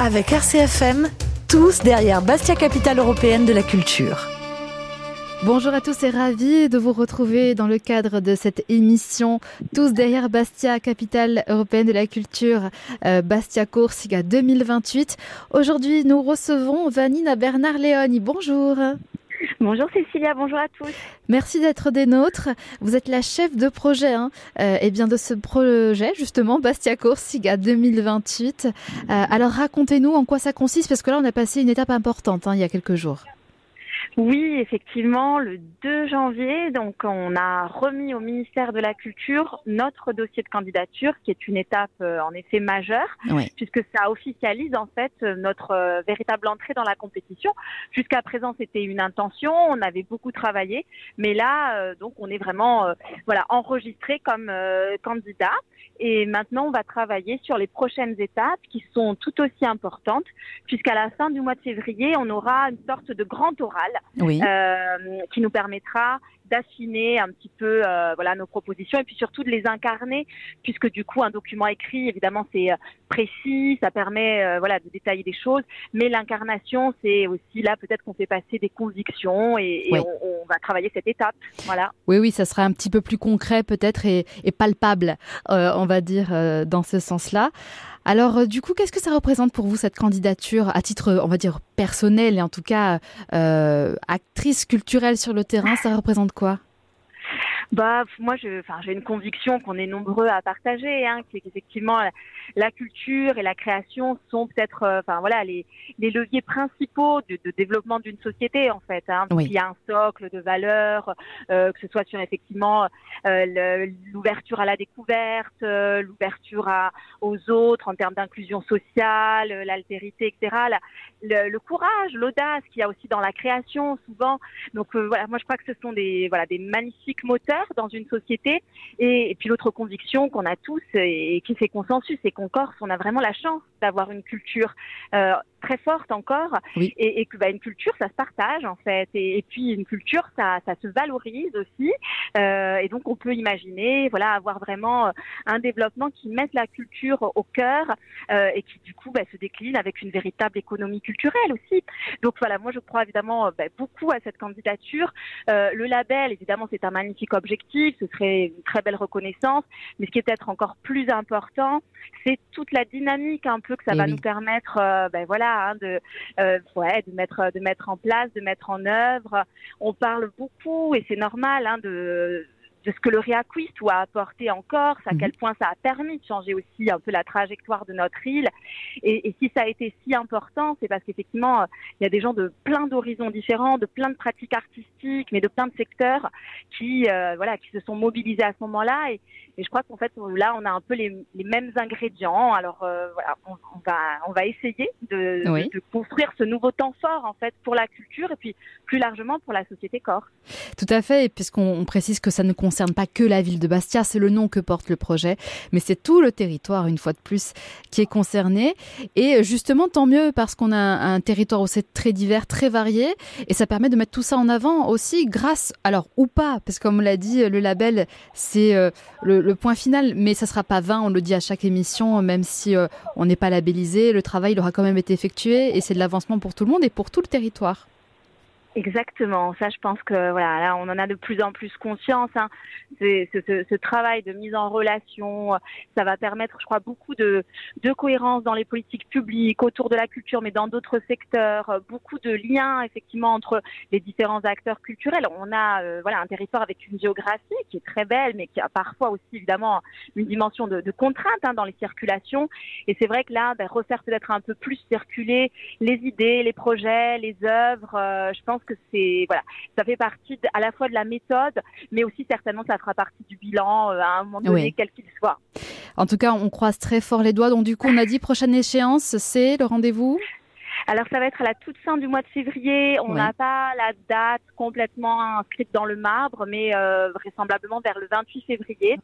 Avec RCFM, tous derrière Bastia, capitale européenne de la culture. Bonjour à tous et ravi de vous retrouver dans le cadre de cette émission Tous derrière Bastia, capitale européenne de la culture, euh, Bastia Corsica 2028. Aujourd'hui, nous recevons Vanina Bernard Léoni. Bonjour. Bonjour Cécilia, bonjour à tous. Merci d'être des nôtres. Vous êtes la chef de projet hein, euh, eh bien de ce projet justement Bastia Corsica 2028. Euh, alors racontez-nous en quoi ça consiste parce que là on a passé une étape importante hein, il y a quelques jours. Oui, effectivement, le 2 janvier, donc on a remis au ministère de la Culture notre dossier de candidature, qui est une étape euh, en effet majeure, puisque ça officialise en fait notre euh, véritable entrée dans la compétition. Jusqu'à présent, c'était une intention, on avait beaucoup travaillé, mais là, euh, donc on est vraiment voilà enregistré comme candidat. Et maintenant, on va travailler sur les prochaines étapes qui sont tout aussi importantes, puisqu'à la fin du mois de février, on aura une sorte de grand oral euh, qui nous permettra d'affiner un petit peu euh, voilà nos propositions et puis surtout de les incarner puisque du coup un document écrit évidemment c'est euh, précis ça permet euh, voilà de détailler des choses. Mais l'incarnation c'est aussi là peut-être qu'on fait passer des convictions et, on, on, va travailler cette étape. Voilà. Oui oui ça sera un petit peu plus concret peut-être et, et, palpable on va dire dans ce sens là alors, du coup, qu'est-ce que ça représente pour vous cette candidature à titre, on va dire, personnel et en tout cas actrice culturelle sur le terrain Ça représente quoi bah, moi, je, enfin, j'ai une conviction qu'on est nombreux à partager, hein, qu'effectivement la, culture et la création sont peut-être, euh, enfin voilà, les, les leviers principaux de, de développement d'une société en fait. Hein. Il y a un socle de valeurs, euh, que ce soit sur effectivement euh, l'ouverture à la découverte, euh, l'ouverture aux autres en termes d'inclusion sociale, l'altérité, etc. le, le, courage, l'audace qu'il y a aussi dans la création souvent. Donc voilà, moi je crois que ce sont des voilà des magnifiques moteurs dans une société. Et, puis l'autre conviction qu'on a tous et, qui fait consensus, c'est qu'en Corse, on a vraiment la chance d'avoir une culture euh, très forte encore. Et, que bah, une culture ça se partage en fait. Et, puis une culture ça, ça se valorise aussi et donc on peut imaginer voilà avoir vraiment euh, un développement qui mette la culture au cœur euh, et qui du coup bah, se décline avec une véritable économie culturelle aussi. Donc voilà moi je crois évidemment bah, beaucoup à cette candidature. Euh, le label évidemment c'est un magnifique objectif ce serait une très belle reconnaissance mais ce qui est peut-être encore plus important c'est toute la dynamique un peu que ça va nous permettre euh, ben voilà Hein, de, euh, ouais, de mettre, de mettre en place, de mettre en œuvre. On parle beaucoup et c'est normal hein, de uh, de ce que le réacquist a apporté en Corse, à mhm. quel point ça a permis de changer aussi un peu la trajectoire de notre île. Et, et si ça a été si important, c'est parce qu'effectivement, il y a des gens de plein d'horizons différents, de plein de pratiques artistiques, mais de plein de secteurs qui, euh, voilà, qui se sont mobilisés à ce moment-là. Et, et je crois qu'en fait, là, on a un peu les, les mêmes ingrédients. Alors euh, voilà, on, on, va, on va essayer de, de, de, construire ce nouveau temps fort en fait pour la culture et puis plus largement pour la société corse. Tout à fait. Et puisqu'on précise que ça ne concerne concerne pas que la ville de Bastia, c'est le nom que porte le projet, mais c'est tout le territoire, une fois de plus, qui est concerné. Et justement, tant mieux parce qu'on a un territoire aussi très divers, très varié, et ça permet de mettre tout ça en avant aussi grâce, alors ou pas, parce que comme on l'a dit, le label, c'est euh, le, le, point final, mais ça sera pas vain, on le dit à chaque émission, même si euh, on n'est pas labellisé, le travail il aura quand même été effectué, et c'est de l'avancement pour tout le monde et pour tout le territoire. Exactement. Ça, je pense que voilà, là, on en a de plus en plus conscience. Hein. C'est, ce, ce, ce, travail de mise en relation, ça va permettre, je crois, beaucoup de, de cohérence dans les politiques publiques autour de la culture, mais dans d'autres secteurs. Beaucoup de liens, effectivement, entre les différents acteurs culturels. On a, euh, voilà, un territoire avec une géographie qui est très belle, mais qui a parfois aussi, évidemment, une dimension de, de contrainte hein, dans les circulations. Et c'est vrai que là, ben, refaire peut-être un peu plus circuler les idées, les projets, les œuvres. Euh, je pense que c'est voilà, ça fait partie à la fois de la méthode, mais aussi certainement ça fera partie du bilan euh, à un moment donné, oui. quel qu'il soit. En tout cas, on croise très fort les doigts. Donc du coup, on a dit prochaine échéance, c'est le rendez-vous? Alors ça va être à la toute fin du mois de février. On n'a pas la date complètement inscrite dans le marbre, mais euh, vraisemblablement vers le 28 février.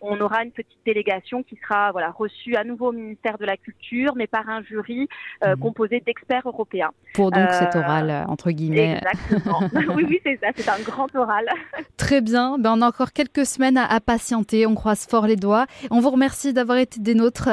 On aura une petite délégation qui sera voilà reçue à nouveau au ministère de la Culture, mais par un jury euh, mhm. composé d'experts européens. Pour donc cet oral entre guillemets. Exactement. oui, oui, c'est ça. C'est un grand oral. Très bien. Ben, on a encore quelques semaines à, patienter. On croise fort les doigts. On vous remercie d'avoir été des nôtres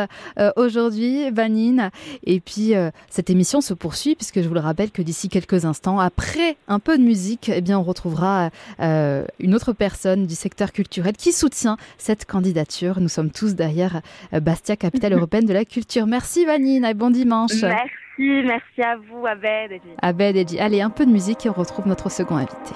aujourd'hui, Vanine. Et puis cette émission se poursuit, puisque je vous le rappelle que d'ici quelques instants, après un peu de musique, eh bien, on retrouvera euh, une autre personne du secteur culturel qui soutient cette candidature. Nous sommes tous derrière euh, Bastia, capitale européenne de la culture. Merci Vanine et bon dimanche. Merci, merci à vous, Abed. Abed Edji. Allez, un peu de musique et on retrouve notre second invité.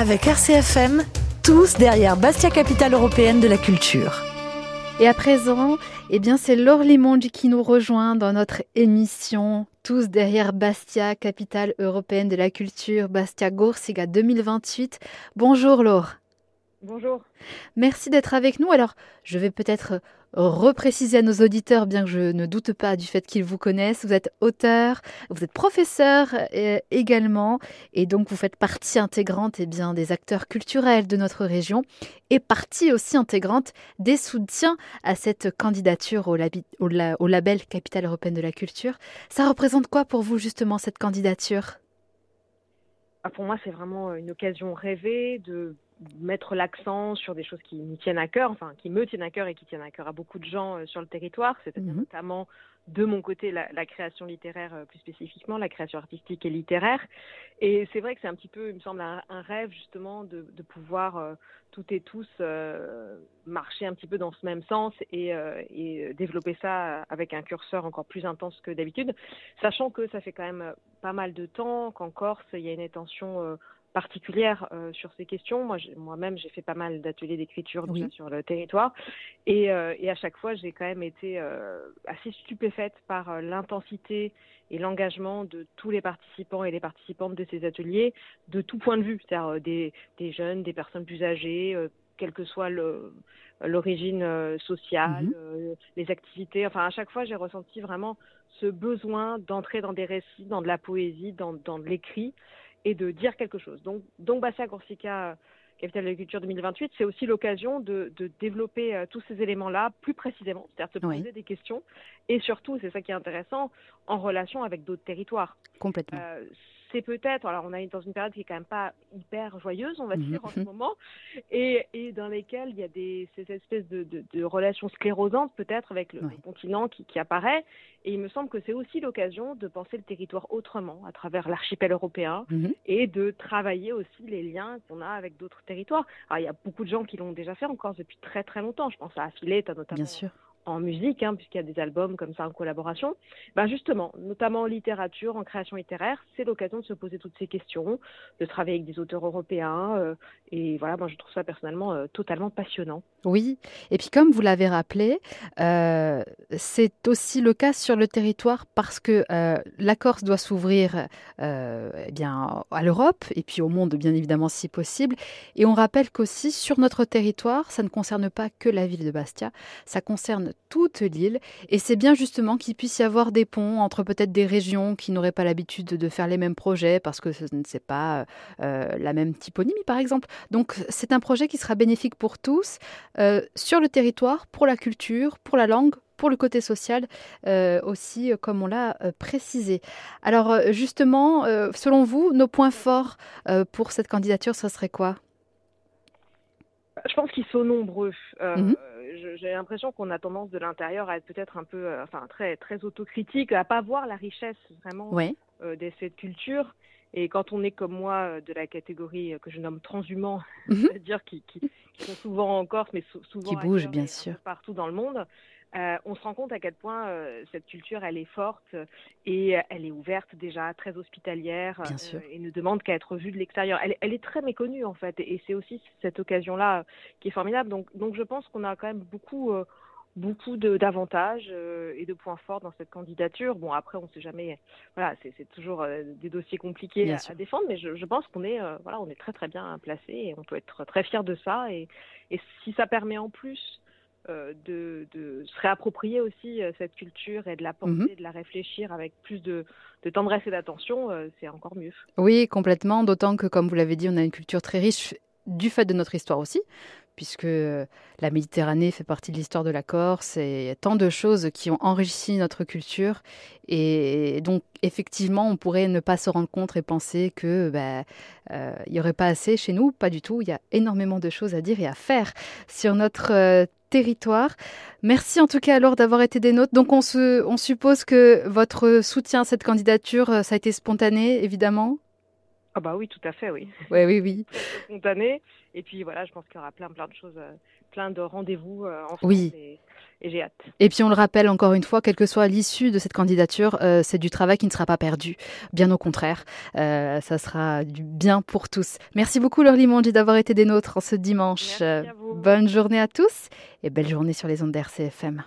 Avec RCFM, tous derrière Bastia, capitale européenne de la culture. Et à présent, eh bien, c'est Laure Limondi qui nous rejoint dans notre émission Tous derrière Bastia, capitale européenne de la culture, Bastia Gorsiga 2028. Bonjour Laure. Bonjour. Merci d'être avec nous. Alors, je vais peut-être repréciser à nos auditeurs, bien que je ne doute pas du fait qu'ils vous connaissent. Vous êtes auteur, vous êtes professeur euh, également, et donc vous faites partie intégrante eh bien, des acteurs culturels de notre région et partie aussi intégrante des soutiens à cette candidature au, au label Capitale européenne de la culture. Ça représente quoi pour vous justement cette candidature? Ah, Pour moi, c'est vraiment une occasion rêvée de mettre l'accent sur des choses qui nous tiennent à cœur, enfin qui me tiennent à cœur et qui tiennent à cœur à beaucoup de gens euh, sur le territoire, c'est-à-dire mhm. notamment de mon côté la, création littéraire euh, plus spécifiquement, la création artistique et littéraire. Et c'est vrai que c'est un petit peu, il me semble, un, rêve justement de, pouvoir euh, toutes et tous marcher un petit peu dans ce même sens et, et, développer ça avec un curseur encore plus intense que d'habitude, sachant que ça fait quand même pas mal de temps qu'en Corse, il y a une intention particulière euh, sur ces questions. Moi, moi-même, j'ai fait pas mal d'ateliers d'écriture sur le territoire, et, euh, et, à chaque fois, j'ai quand même été euh, assez stupéfaite par l'intensité et l'engagement de tous les participants et les participantes de ces ateliers, de tout point de vue, c'est-à-dire des, des, jeunes, des personnes plus âgées, quelle que soit l'origine sociale, mhm. les activités. Enfin, à chaque fois, j'ai ressenti vraiment ce besoin d'entrer dans des récits, dans de la poésie, dans, dans de l'écrit et de dire quelque chose. Donc, donc Bastia Corsica, Capitale de la Culture 2028, c'est aussi l'occasion de, de, développer euh, tous ces éléments-là plus précisément, c'est-à-dire de poser des questions et surtout, c'est ça qui est intéressant, en relation avec d'autres territoires. Complètement. Euh, c'est peut-être, alors on est dans une période qui est quand même pas hyper joyeuse, on va mhm. dire, en ce moment, et, et, dans lesquelles il y a des, ces espèces de, de, de relations sclérosantes peut-être avec le, continent qui, qui, apparaît. Et il me semble que c'est aussi l'occasion de penser le territoire autrement à travers l'archipel européen mhm. et de travailler aussi les liens qu'on a avec d'autres territoires. Alors il y a beaucoup de gens qui l'ont déjà fait encore depuis très très longtemps. Je pense à Affilée, notamment. Bien sûr en musique, hein, puisqu'il y a des albums comme ça en collaboration, ben justement, notamment en littérature, en création littéraire, c'est l'occasion de se poser toutes ces questions, de travailler avec des auteurs européens. Euh, et voilà, moi je trouve ça personnellement euh, totalement passionnant. Oui, et puis comme vous l'avez rappelé, euh, c'est aussi le cas sur le territoire parce que la Corse doit s'ouvrir eh à l'Europe et puis au monde bien évidemment si possible. Et on rappelle qu'aussi sur notre territoire, ça ne concerne pas que la ville de Bastia, ça concerne toute l'île. Et c'est bien justement qu'il puisse y avoir des ponts entre peut-être des régions qui n'auraient pas l'habitude de faire les mêmes projets parce que ce n'est pas euh, la même typonymie, par exemple. Donc c'est un projet qui sera bénéfique pour tous, euh, sur le territoire, pour la culture, pour la langue, pour le côté social euh, aussi, comme on l'a précisé. Alors justement, selon vous, nos points forts pour cette candidature, ce serait quoi? Je pense qu'ils sont nombreux. Mmh j'ai l'impression qu'on a tendance de l'intérieur à être peut-être un peu, euh, enfin très très autocritique, à pas voir la richesse vraiment euh, de cette culture. Et quand on est comme moi euh, de la catégorie que je nomme transhumant, mhm. c'est-à-dire qui, qui, sont souvent en Corse, mais souvent qui bougent bien sûr partout dans le monde, euh, on se rend compte à quel point euh, cette culture elle est forte et elle est ouverte déjà très hospitalière euh, et ne demande qu'à être vue de l'extérieur. Elle, elle, est très méconnue en fait et c'est aussi cette occasion là qui est formidable. Donc, donc je pense qu'on a quand même beaucoup beaucoup d'avantages et de points forts dans cette candidature. Bon, après, on ne sait jamais. Voilà, c'est toujours des dossiers compliqués à, défendre, mais je, je pense qu'on est, voilà, on est très très bien placé et on peut être très fier de ça. Et, et si ça permet en plus euh, de, se réapproprier aussi euh, cette culture et de la penser, mhm. de la réfléchir avec plus de, tendresse et d'attention, euh, c'est encore mieux. Oui, complètement, d'autant que, comme vous l'avez dit, on a une culture très riche du fait de notre histoire aussi, puisque la Méditerranée fait partie de l'histoire de la Corse et tant de choses qui ont enrichi notre culture. Et donc, effectivement, on pourrait ne pas se rendre compte et penser que bah, il n'y aurait pas assez chez nous. Pas du tout. Il y a énormément de choses à dire et à faire sur notre territoire. Merci en tout cas alors d'avoir été des nôtres. Donc on, se, on suppose que votre soutien à cette candidature, euh, ça a été spontané, évidemment Ah bah oui, tout à fait, oui. Ouais, oui, oui. spontané. Et puis voilà, je pense qu'il y aura plein, plein de choses, euh, plein de rendez-vous euh, Oui. et j'ai hâte. Et puis on le rappelle encore une fois, quelle que soit l'issue de cette candidature, euh, c'est du travail qui ne sera pas perdu. Bien au contraire, euh, ça sera du bien pour tous. Merci beaucoup Laure Limondi d'avoir été des nôtres en ce dimanche. Merci à vous. Bonne journée à tous et belle journée sur les ondes d'RCFM.